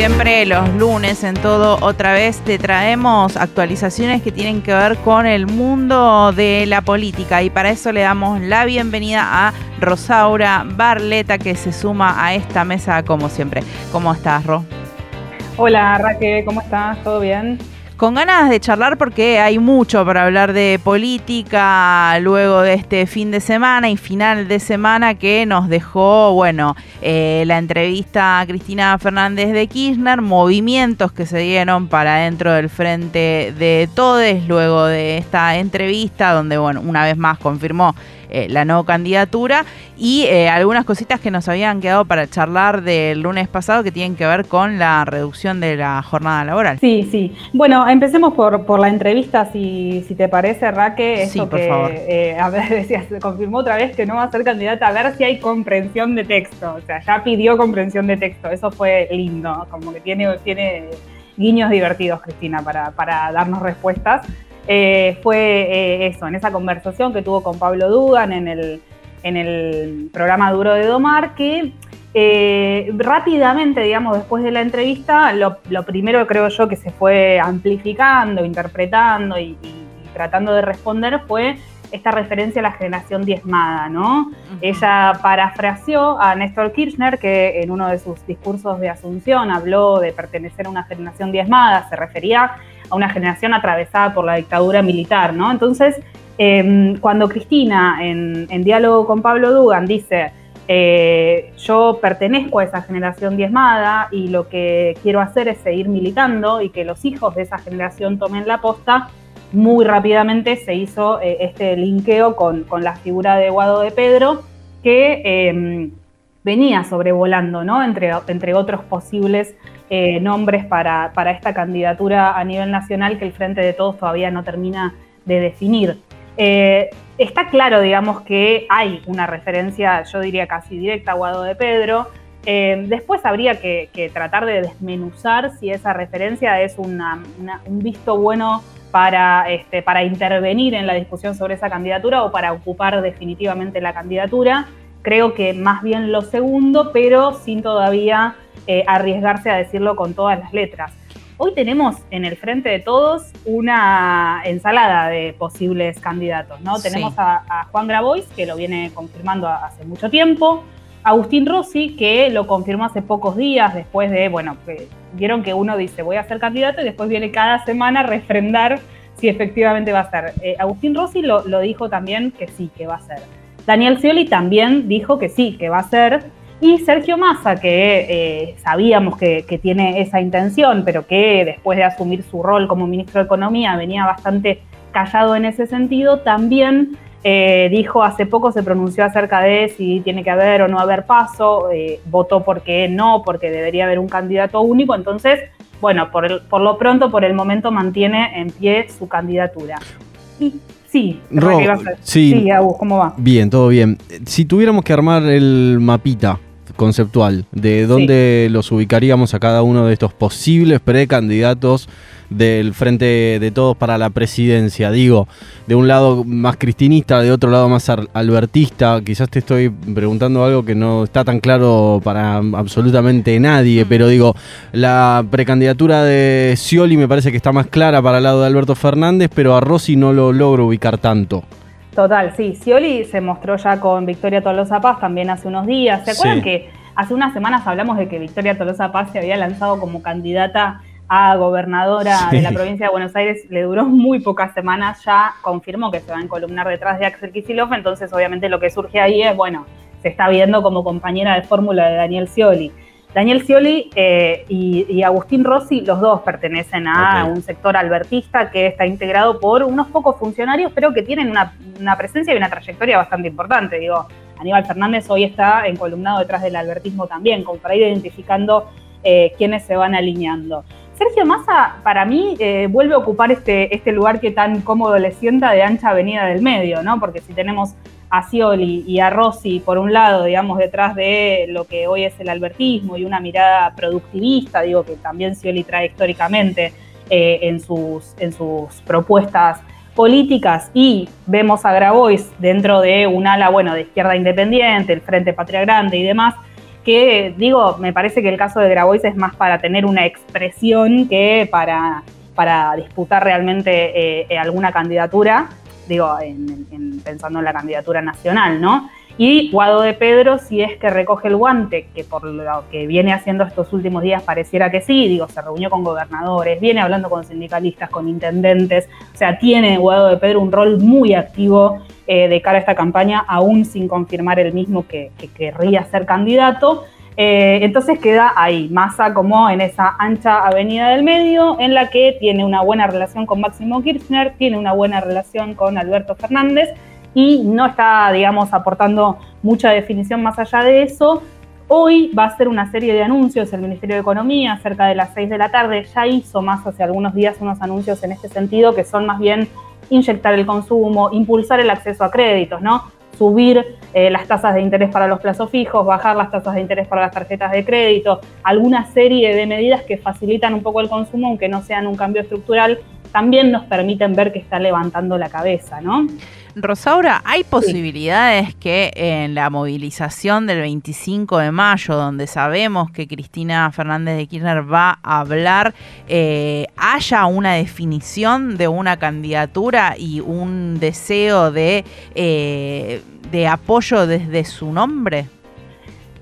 siempre, los lunes en todo otra vez te traemos actualizaciones que tienen que ver con el mundo de la política y para eso le damos la bienvenida a Rosaura Barleta que se suma a esta mesa como siempre. ¿Cómo estás, Ro? Hola, Raquel, ¿cómo estás? ¿Todo bien? Con ganas de charlar porque hay mucho para hablar de política luego de este fin de semana y final de semana que nos dejó, bueno, eh, la entrevista a Cristina Fernández de Kirchner, movimientos que se dieron para dentro del frente de Todes luego de esta entrevista donde, bueno, una vez más confirmó eh, la no candidatura y eh, algunas cositas que nos habían quedado para charlar del lunes pasado que tienen que ver con la reducción de la jornada laboral. Sí, sí. Bueno, empecemos por, por la entrevista, si, si te parece, Raque. sí, por favor. Eh, a ver, decías, confirmó otra vez que no va a ser candidata, a ver si hay comprensión de texto. O sea, ya pidió comprensión de texto. Eso fue lindo, como que tiene, tiene guiños divertidos, Cristina, para, para darnos respuestas. Eh, fue eh, eso, en esa conversación que tuvo con Pablo Dugan en el, en el programa Duro de Domar, que eh, rápidamente, digamos, después de la entrevista, lo, primero creo yo que se fue amplificando, interpretando y, tratando de responder fue esta referencia a la generación diezmada, ¿no? Ella parafraseó a Néstor Kirchner, que en uno de sus discursos de Asunción habló de pertenecer a una generación diezmada, se refería a una generación atravesada por la dictadura militar, ¿no? Entonces, em, cuando Cristina, en, diálogo con Pablo Dugan, dice, eh, yo pertenezco a esa generación diezmada y lo que quiero hacer es seguir militando y que los hijos de esa generación tomen la posta, muy rápidamente se hizo eh, este linkeo con, la figura de Guado de Pedro, que em, venía sobrevolando, ¿no? Entre, entre otros posibles eh, nombres para, esta candidatura a nivel nacional que el Frente de Todos todavía no termina de definir. Eh, está claro, digamos, que hay una referencia, yo diría casi directa a Guado de Pedro. Eh, después habría que, tratar de desmenuzar si esa referencia es un visto bueno para, este, para intervenir en la discusión sobre esa candidatura o para ocupar definitivamente la candidatura. Creo que más bien lo segundo, pero sin todavía eh, arriesgarse a decirlo con todas las letras. Hoy tenemos en el frente de todos una ensalada de posibles candidatos, ¿no? Tenemos a, Juan Grabois, que lo viene confirmando hace mucho tiempo, Agustín Rossi, que lo confirmó hace pocos días, después de, bueno, que vieron que uno dice voy a ser candidato y después viene cada semana a refrendar si efectivamente va a ser. Eh, Agustín Rossi lo, lo, dijo también que sí, que va a ser. Daniel Scioli también dijo que sí, que va a ser. Y Sergio Massa, que eh, sabíamos que, tiene esa intención, pero que después de asumir su rol como ministro de Economía venía bastante callado en ese sentido, también eh, dijo hace poco, se pronunció acerca de si tiene que haber o no haber paso, eh, votó porque no, porque debería haber un candidato único, entonces, bueno, por, por lo pronto, por el momento mantiene en pie su candidatura. Sí, sí, ¿cómo va? Bien, todo bien. Si tuviéramos que armar el mapita conceptual de dónde los ubicaríamos a cada uno de estos posibles precandidatos del Frente de Todos para la presidencia. Digo, de un lado más cristinista, de otro lado más albertista. Quizás te estoy preguntando algo que no está tan claro para absolutamente nadie, pero digo, la precandidatura de Scioli me parece que está más clara para el lado de Alberto Fernández, pero a Rossi no lo logro ubicar tanto. Total, sí. Scioli se mostró ya con Victoria Tolosa Paz también hace unos días. ¿Se acuerdan que hace unas semanas hablamos de que Victoria Tolosa Paz se había lanzado como candidata a gobernadora de la provincia de Buenos Aires? Le duró muy pocas semanas, ya confirmó que se va a encolumnar detrás de Axel Kicillof, entonces obviamente lo que surge ahí es, bueno, se está viendo como compañera de fórmula de Daniel Scioli. Daniel Scioli eh, y, Agustín Rossi, los dos pertenecen a un sector albertista que está integrado por unos pocos funcionarios, pero que tienen una, presencia y una trayectoria bastante importante. Digo, Aníbal Fernández hoy está encolumnado detrás del albertismo también, como para ir identificando eh, quiénes se van alineando. Sergio Massa, para mí, eh, vuelve a ocupar este, este lugar que tan cómodo le sienta de ancha avenida del medio, ¿no? Porque si tenemos a Scioli y a Rossi, por un lado, digamos, detrás de lo que hoy es el albertismo y una mirada productivista, digo que también Scioli trae históricamente eh, en, sus, en sus propuestas políticas, y vemos a Grabois dentro de un ala, bueno, de izquierda independiente, el Frente Patria Grande y demás, que digo, me parece que el caso de Grabois es más para tener una expresión que para, para disputar realmente eh, alguna candidatura, digo, pensando en la candidatura nacional, ¿no? Y Guado de Pedro, si es que recoge el guante, que por lo que viene haciendo estos últimos días pareciera que sí, digo, se reunió con gobernadores, viene hablando con sindicalistas, con intendentes, o sea, tiene Guado de Pedro un rol muy activo eh, de cara a esta campaña, aún sin confirmar el mismo que, querría ser candidato. Eh, entonces queda ahí, Massa como en esa ancha avenida del medio, en la que tiene una buena relación con Máximo Kirchner, tiene una buena relación con Alberto Fernández y no está, digamos, aportando mucha definición más allá de eso. Hoy va a ser una serie de anuncios el Ministerio de Economía, cerca de las 6 de la tarde. Ya hizo más hace algunos días unos anuncios en este sentido que son más bien inyectar el consumo, impulsar el acceso a créditos, ¿no? Subir eh, las tasas de interés para los plazos fijos, bajar las tasas de interés para las tarjetas de crédito, alguna serie de medidas que facilitan un poco el consumo, aunque no sean un cambio estructural, también nos permiten ver que está levantando la cabeza, ¿no? Rosaura, ¿hay posibilidades que en la movilización del 25 de mayo, donde sabemos que Cristina Fernández de Kirchner va a hablar, eh, haya una definición de una candidatura y un deseo de, eh, de apoyo desde su nombre?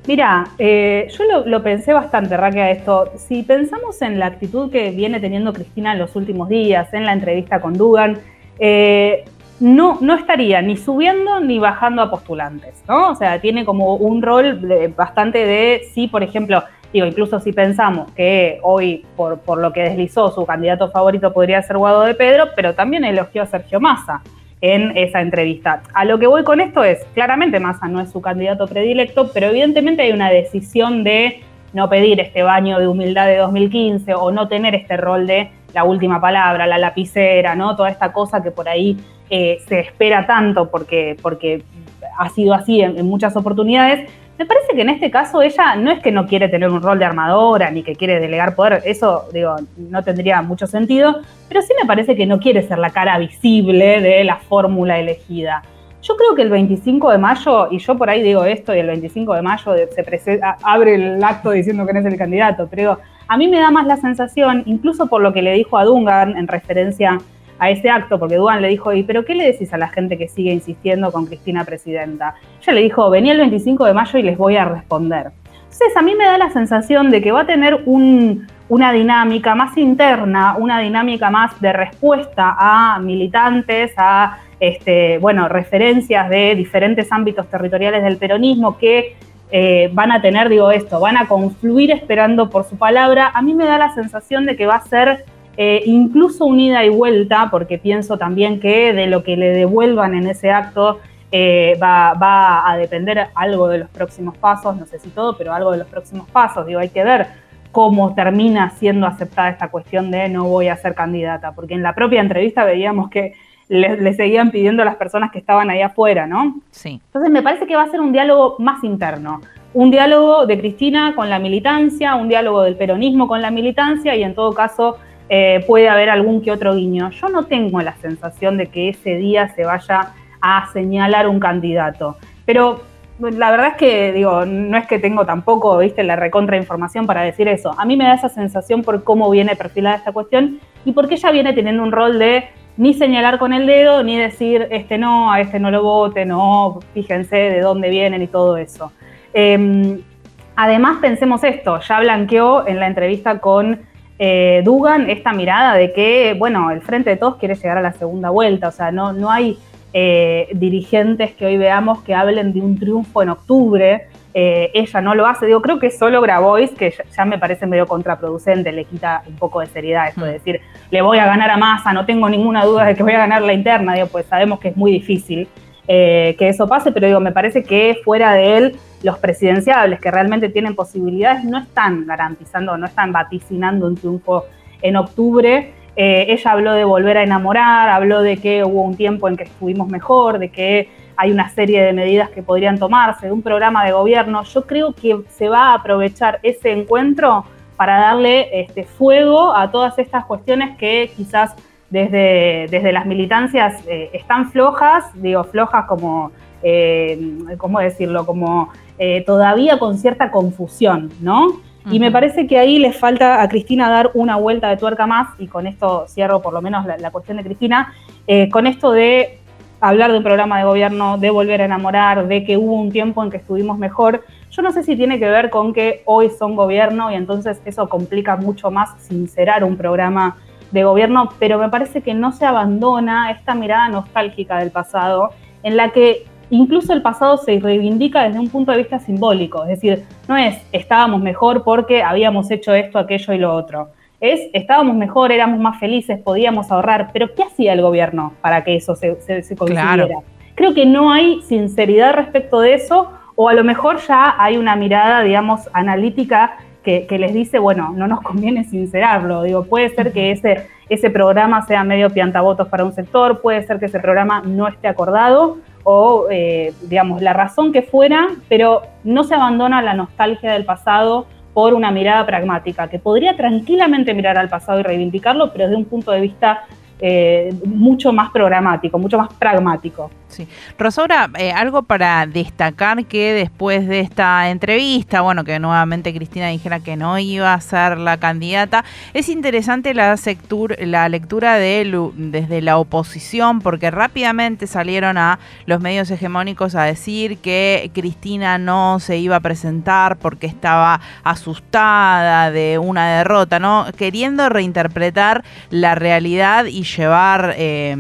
Mira, eh, yo lo, pensé bastante, Raquel, a esto. Si pensamos en la actitud que viene teniendo Cristina en los últimos días, en la entrevista con Dugan, no, no estaría ni subiendo ni bajando a postulantes, ¿no? O sea, tiene como un rol bastante de, sí, por ejemplo, digo, incluso si pensamos que hoy, por, por lo que deslizó, su candidato favorito podría ser Guado de Pedro, pero también elogió a Sergio Massa en esa entrevista. A lo que voy con esto es, claramente Massa no es su candidato predilecto, pero evidentemente hay una decisión de no pedir este baño de humildad de 2015 o no tener este rol de la última palabra, la lapicera, ¿no? Toda esta cosa que por ahí eh, se espera tanto porque, porque ha sido así en, muchas oportunidades. Me parece que en este caso ella no es que no quiere tener un rol de armadora ni que quiere delegar poder, eso digo, no tendría mucho sentido, pero sí me parece que no quiere ser la cara visible de la fórmula elegida. Yo creo que el 25 de mayo, y yo por ahí digo esto, y el 25 de mayo se abre el acto diciendo que no es el candidato, pero a mí me da más la sensación, incluso por lo que le dijo a Dungan en referencia ese acto, porque Duan le dijo, ¿y pero qué le decís a la gente que sigue insistiendo con Cristina Presidenta? Ella le dijo, venía el 25 de mayo y les voy a responder. Entonces a mí me da la sensación de que va a tener una dinámica más interna, una dinámica más de respuesta a militantes, a este, bueno, referencias de diferentes ámbitos territoriales del peronismo que eh, van a tener, digo esto, van a confluir esperando por su palabra. A mí me da la sensación de que va a ser eh, incluso unida y vuelta, porque pienso también que de lo que le devuelvan en ese acto eh, va, a depender algo de los próximos pasos, no sé si todo, pero algo de los próximos pasos. Digo, hay que ver cómo termina siendo aceptada esta cuestión de no voy a ser candidata, porque en la propia entrevista veíamos que le, seguían pidiendo a las personas que estaban ahí afuera, ¿no? Sí. Entonces me parece que va a ser un diálogo más interno, un diálogo de Cristina con la militancia, un diálogo del peronismo con la militancia y en todo caso eh, puede haber algún que otro guiño. Yo no tengo la sensación de que ese día se vaya a señalar un candidato, pero la verdad es que digo, no es que tengo tampoco, viste, la recontrainformación para decir eso. A mí me da esa sensación por cómo viene perfilada esta cuestión y porque ella viene teniendo un rol de ni señalar con el dedo, ni decir este no, a este no lo vote, no, fíjense de dónde vienen y todo eso. Em, además, pensemos esto, ya blanqueó en la entrevista con eh, Dugan esta mirada de que, bueno, el Frente de Todos quiere llegar a la segunda vuelta, o sea, no, no hay eh, dirigentes que hoy veamos que hablen de un triunfo en octubre, eh, ella no lo hace, digo, creo que solo Grabois, que ya, me parece medio contraproducente, le quita un poco de seriedad esto de mm. decir, le voy a ganar a Massa, no tengo ninguna duda de que voy a ganar la interna, digo, pues sabemos que es muy difícil que eso pase, pero digo, me parece que fuera de él los presidenciables que realmente tienen posibilidades no están garantizando, no están vaticinando un triunfo en octubre. Eh, ella habló de volver a enamorar, habló de que hubo un tiempo en que estuvimos mejor, de que hay una serie de medidas que podrían tomarse, de un programa de gobierno. Yo creo que se va a aprovechar ese encuentro para darle este, fuego a todas estas cuestiones que quizás desde, desde las militancias eh, están flojas, digo flojas como ¿cómo decirlo? Como todavía con cierta confusión, ¿no? Y me parece que ahí le falta a Cristina dar una vuelta de tuerca más, y con esto cierro por lo menos la, cuestión de Cristina, eh, con esto de hablar de un programa de gobierno, de volver a enamorar, de que hubo un tiempo en que estuvimos mejor. Yo no sé si tiene que ver con que hoy son gobierno y entonces eso complica mucho más sincerar un programa de gobierno, pero me parece que no se abandona esta mirada nostálgica del pasado en la que incluso el pasado se reivindica desde un punto de vista simbólico, es decir, no es estábamos mejor porque habíamos hecho esto, aquello y lo otro. Es estábamos mejor, éramos más felices, podíamos ahorrar, pero ¿qué hacía el gobierno para que eso se, se, consiguiera? Creo que no hay sinceridad respecto de eso, o a lo mejor ya hay una mirada, digamos, analítica que, les dice, bueno, no nos conviene sincerarlo. Digo, puede ser que ese, ese programa sea medio piantavotos para un sector, puede ser que ese programa no esté acordado, o, eh, digamos, la razón que fuera, pero no se abandona la nostalgia del pasado por una mirada pragmática, que podría tranquilamente mirar al pasado y reivindicarlo, pero desde un punto de vista eh, mucho más programático, mucho más pragmático. Sí. Rosaura, eh, algo para destacar que después de esta entrevista, bueno, que nuevamente Cristina dijera que no iba a ser la candidata, es interesante la, la lectura de desde la oposición, porque rápidamente salieron a los medios hegemónicos a decir que Cristina no se iba a presentar porque estaba asustada de una derrota, ¿no? Queriendo reinterpretar la realidad y llevar eh,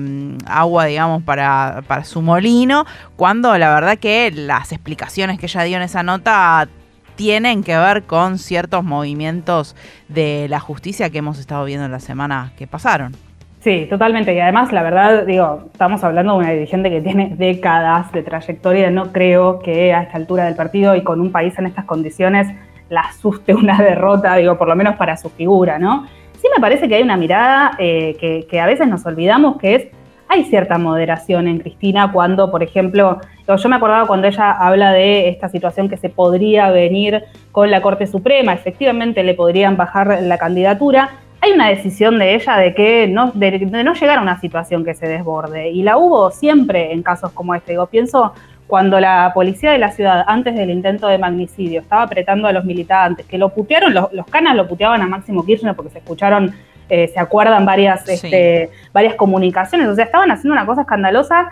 agua, digamos, para su molino, cuando la verdad que las explicaciones que ella dio en esa nota tienen que ver con ciertos movimientos de la justicia que hemos estado viendo en la semana que pasaron. Sí, totalmente. Y además, la verdad, digo, estamos hablando de una dirigente que tiene décadas de trayectoria. No creo que a esta altura del partido y con un país en estas condiciones la asuste una derrota, digo, por lo menos para su figura, ¿no? Sí me parece que hay una mirada eh, que, a veces nos olvidamos, que es hay cierta moderación en Cristina cuando, por ejemplo, yo me acordaba cuando ella habla de esta situación que se podría venir con la Corte Suprema, efectivamente le podrían bajar la candidatura. Hay una decisión de ella de que no, de, no llegar a una situación que se desborde, y la hubo siempre en casos como este. Digo, pienso cuando la policía de la ciudad, antes del intento de magnicidio, estaba apretando a los militantes, que lo putearon, los, los canas lo puteaban a Máximo Kirchner porque se escucharon eh, se acuerdan varias, este, varias comunicaciones, o sea, estaban haciendo una cosa escandalosa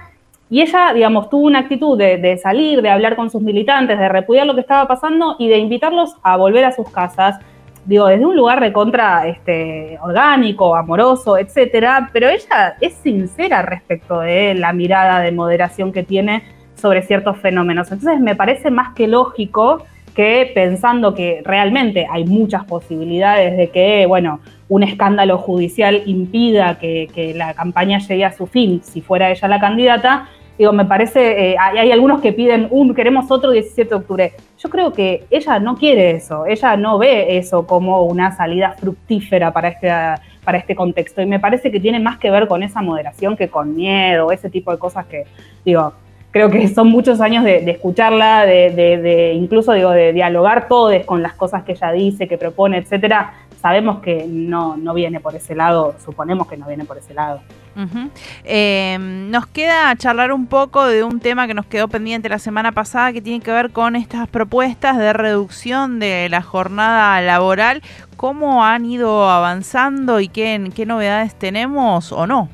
y ella, digamos, tuvo una actitud de, salir, de hablar con sus militantes, de repudiar lo que estaba pasando y de invitarlos a volver a sus casas, digo, desde un lugar de contra este, orgánico, amoroso, etcétera, pero ella es sincera respecto de la mirada de moderación que tiene sobre ciertos fenómenos. Entonces me parece más que lógico que pensando que realmente hay muchas posibilidades de que, bueno, un escándalo judicial impida que, la campaña llegue a su fin si fuera ella la candidata, digo, me parece, eh, hay, algunos que piden un, queremos otro 17 de octubre. Yo creo que ella no quiere eso, ella no ve eso como una salida fructífera para este, para este contexto y me parece que tiene más que ver con esa moderación que con miedo, ese tipo de cosas que, digo, creo que son muchos años de, escucharla, de, incluso digo, de dialogar todos con las cosas que ella dice, que propone, etcétera. Sabemos que no, no viene por ese lado, suponemos que no viene por ese lado. Em, nos queda charlar un poco de un tema que nos quedó pendiente la semana pasada que tiene que ver con estas propuestas de reducción de la jornada laboral. ¿Cómo han ido avanzando y qué novedades tenemos o no?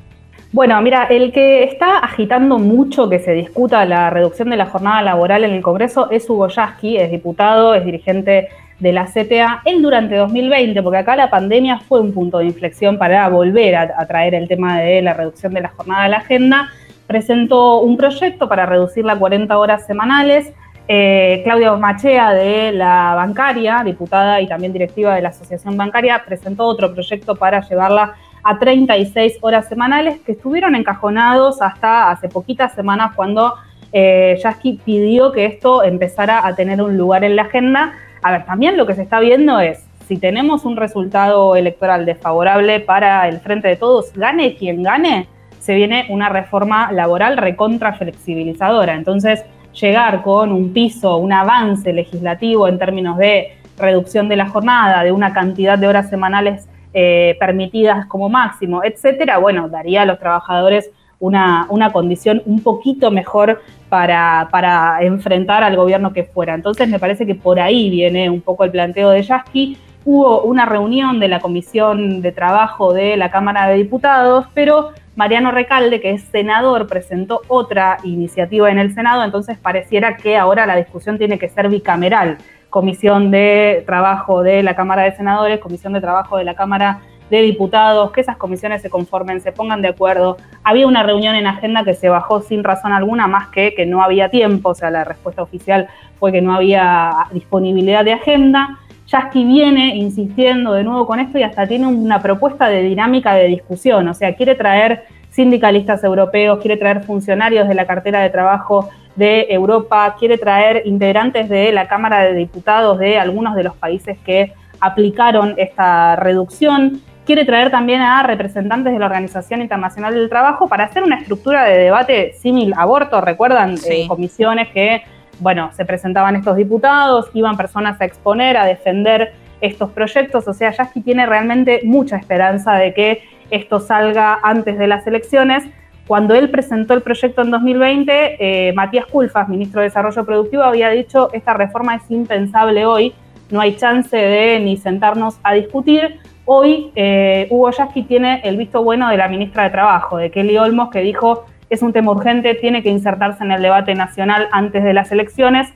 Bueno, mira, el que está agitando mucho que se discuta la reducción de la jornada laboral en el Congreso es Hugo Yasky, es diputado, es dirigente de la CTA. Él durante 2020, porque acá la pandemia fue un punto de inflexión para volver a, traer el tema de la reducción de la jornada a la agenda, presentó un proyecto para reducirla a 40 horas semanales. Eh, Claudia Machea de la bancaria, diputada y también directiva de la Asociación Bancaria, presentó otro proyecto para llevarla a 36 horas semanales que estuvieron encajonados hasta hace poquitas semanas cuando eh, pidió que esto empezara a tener un lugar en la agenda. A ver, también lo que se está viendo es, si tenemos un resultado electoral desfavorable para el Frente de Todos, gane quien gane, se viene una reforma laboral recontra flexibilizadora. Entonces, llegar con un piso, un avance legislativo en términos de reducción de la jornada, de una cantidad de horas semanales eh, permitidas como máximo, etcétera, bueno, daría a los trabajadores una, una condición un poquito mejor para, para, enfrentar al gobierno que fuera. Entonces me parece que por ahí viene un poco el planteo de Yasky. Hubo una reunión de la Comisión de Trabajo de la Cámara de Diputados, pero Mariano Recalde, que es senador, presentó otra iniciativa en el Senado, entonces pareciera que ahora la discusión tiene que ser bicameral. Comisión de Trabajo de la Cámara de Senadores, Comisión de Trabajo de la Cámara de Diputados, que esas comisiones se conformen, se pongan de acuerdo. Había una reunión en agenda que se bajó sin razón alguna, más que que no había tiempo, o sea, la respuesta oficial fue que no había disponibilidad de agenda. Yasky viene insistiendo de nuevo con esto y hasta tiene una propuesta de dinámica de discusión, o sea, quiere traer sindicalistas europeos, quiere traer funcionarios de la cartera de trabajo de Europa, quiere traer integrantes de la Cámara de Diputados de algunos de los países que aplicaron esta reducción, quiere traer también a representantes de la Organización Internacional del Trabajo para hacer una estructura de debate símil aborto, recuerdan eh, comisiones que bueno, se presentaban estos diputados, iban personas a exponer, a defender estos proyectos, o sea, Yasky tiene realmente mucha esperanza de que esto salga antes de las elecciones. Cuando él presentó el proyecto en 2020, eh, Matías Culfas, ministro de Desarrollo Productivo, había dicho, esta reforma es impensable hoy, no hay chance de ni sentarnos a discutir. Hoy eh, Hugo Yasky tiene el visto bueno de la ministra de Trabajo, de Kelly Olmos, que dijo, es un tema urgente, tiene que insertarse en el debate nacional antes de las elecciones.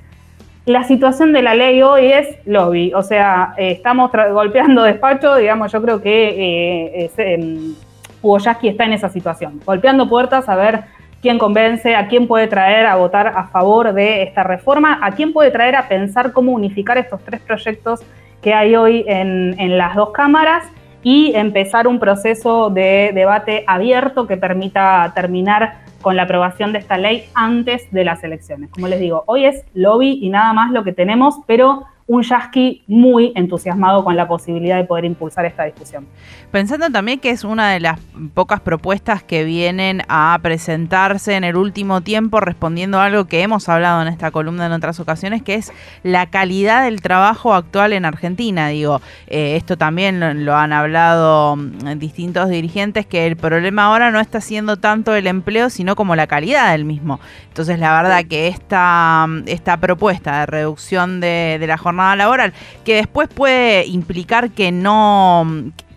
La situación de la ley hoy es lobby, o sea, eh, estamos golpeando despacho, digamos, yo creo que eh, Yasky está en esa situación, golpeando puertas a ver quién convence, a quién puede traer a votar a favor de esta reforma, a quién puede traer a pensar cómo unificar estos tres proyectos que hay hoy en las dos cámaras y empezar un proceso de debate abierto que permita terminar con la aprobación de esta ley antes de las elecciones. Como les digo, hoy es lobby y nada más lo que tenemos, pero un Yasky muy entusiasmado con la posibilidad de poder impulsar esta discusión. Pensando también que es una de las pocas propuestas que vienen a presentarse en el último tiempo respondiendo a algo que hemos hablado en esta columna en otras ocasiones, que es la calidad del trabajo actual en Argentina. Digo, eh, esto también lo, han hablado mm, distintos dirigentes, que el problema ahora no está siendo tanto el empleo, sino como la calidad del mismo. Entonces, la verdad que esta, esta propuesta de reducción de, de la jornada laboral, que después puede implicar que no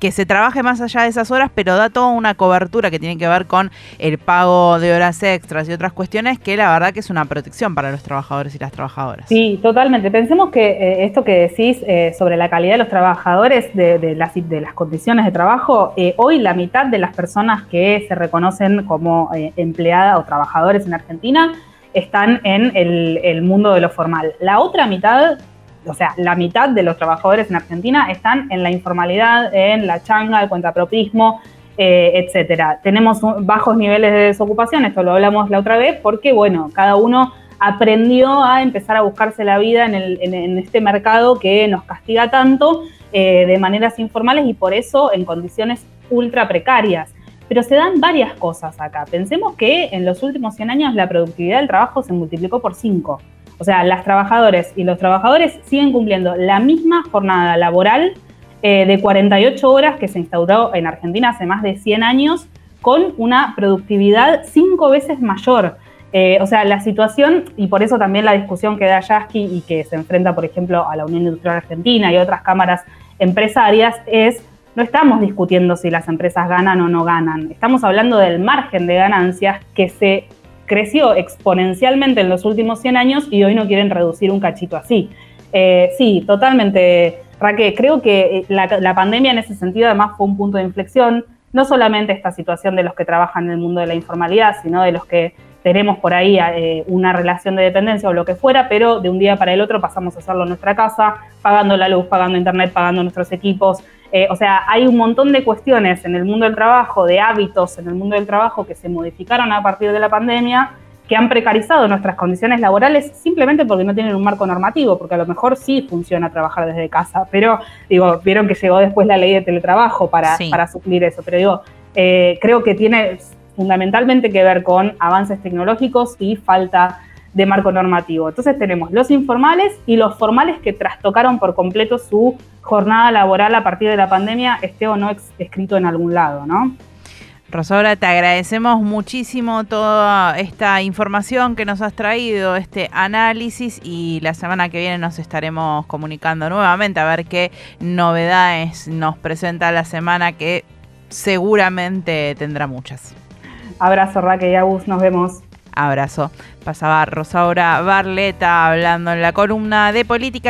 que se trabaje más allá de esas horas, pero da toda una cobertura que tiene que ver con el pago de horas extras y otras cuestiones que la verdad que es una protección para los trabajadores y las trabajadoras. Sí, totalmente. Pensemos que eh, esto que decís eh, sobre la calidad de los trabajadores, de, las, de las condiciones de trabajo, eh, hoy la mitad de las personas que se reconocen como empleadas o trabajadores en Argentina están en el mundo de lo formal. La otra mitad o sea, la mitad de los trabajadores en Argentina están en la informalidad, en la changa, el cuentapropismo, eh, etcétera. Tenemos bajos niveles de desocupación, esto lo hablamos la otra vez, porque, bueno, cada uno aprendió a empezar a buscarse la vida en, este mercado que nos castiga tanto eh, de maneras informales y por eso en condiciones ultra precarias. Pero se dan varias cosas acá. Pensemos que en los últimos 100 años la productividad del trabajo se multiplicó por 5. O sea, las trabajadoras y los trabajadores siguen cumpliendo la misma jornada laboral eh, de 48 horas que se instauró en Argentina hace más de 100 años, con una productividad cinco veces mayor. Eh, o sea, la situación, y por eso también la discusión que da Yasky y que se enfrenta, por ejemplo, a la Unión Industrial Argentina y otras cámaras empresarias, es no estamos discutiendo si las empresas ganan o no ganan, estamos hablando del margen de ganancias que se creció exponencialmente en los últimos 100 años y hoy no quieren reducir un cachito así. Eh, sí, totalmente, Raquel. Creo que eh, la, pandemia en ese sentido además fue un punto de inflexión, no solamente esta situación de los que trabajan en el mundo de la informalidad, sino de los que tenemos por ahí eh, una relación de dependencia o lo que fuera, pero de un día para el otro pasamos a hacerlo en nuestra casa, pagando la luz, pagando internet, pagando nuestros equipos. O sea, hay un montón de cuestiones en el mundo del trabajo, de hábitos en el mundo del trabajo que se modificaron a partir de la pandemia, que han precarizado nuestras condiciones laborales simplemente porque no tienen un marco normativo, porque a lo mejor sí funciona trabajar desde casa, pero digo, vieron que llegó después la ley de teletrabajo para, para suplir eso, pero digo, eh, creo que tiene fundamentalmente que ver con avances tecnológicos y falta de marco normativo. Entonces tenemos los informales y los formales que trastocaron por completo su jornada laboral a partir de la pandemia, esté o no escrito en algún lado, ¿no? Rosaura, te agradecemos muchísimo toda esta información que nos has traído, este análisis y la semana que viene nos estaremos comunicando nuevamente a ver qué novedades nos presenta la semana que seguramente tendrá muchas. Abrazo Raquel y Agus, nos vemos. Abrazo. Pasaba Rosaura Barleta hablando en la columna de política.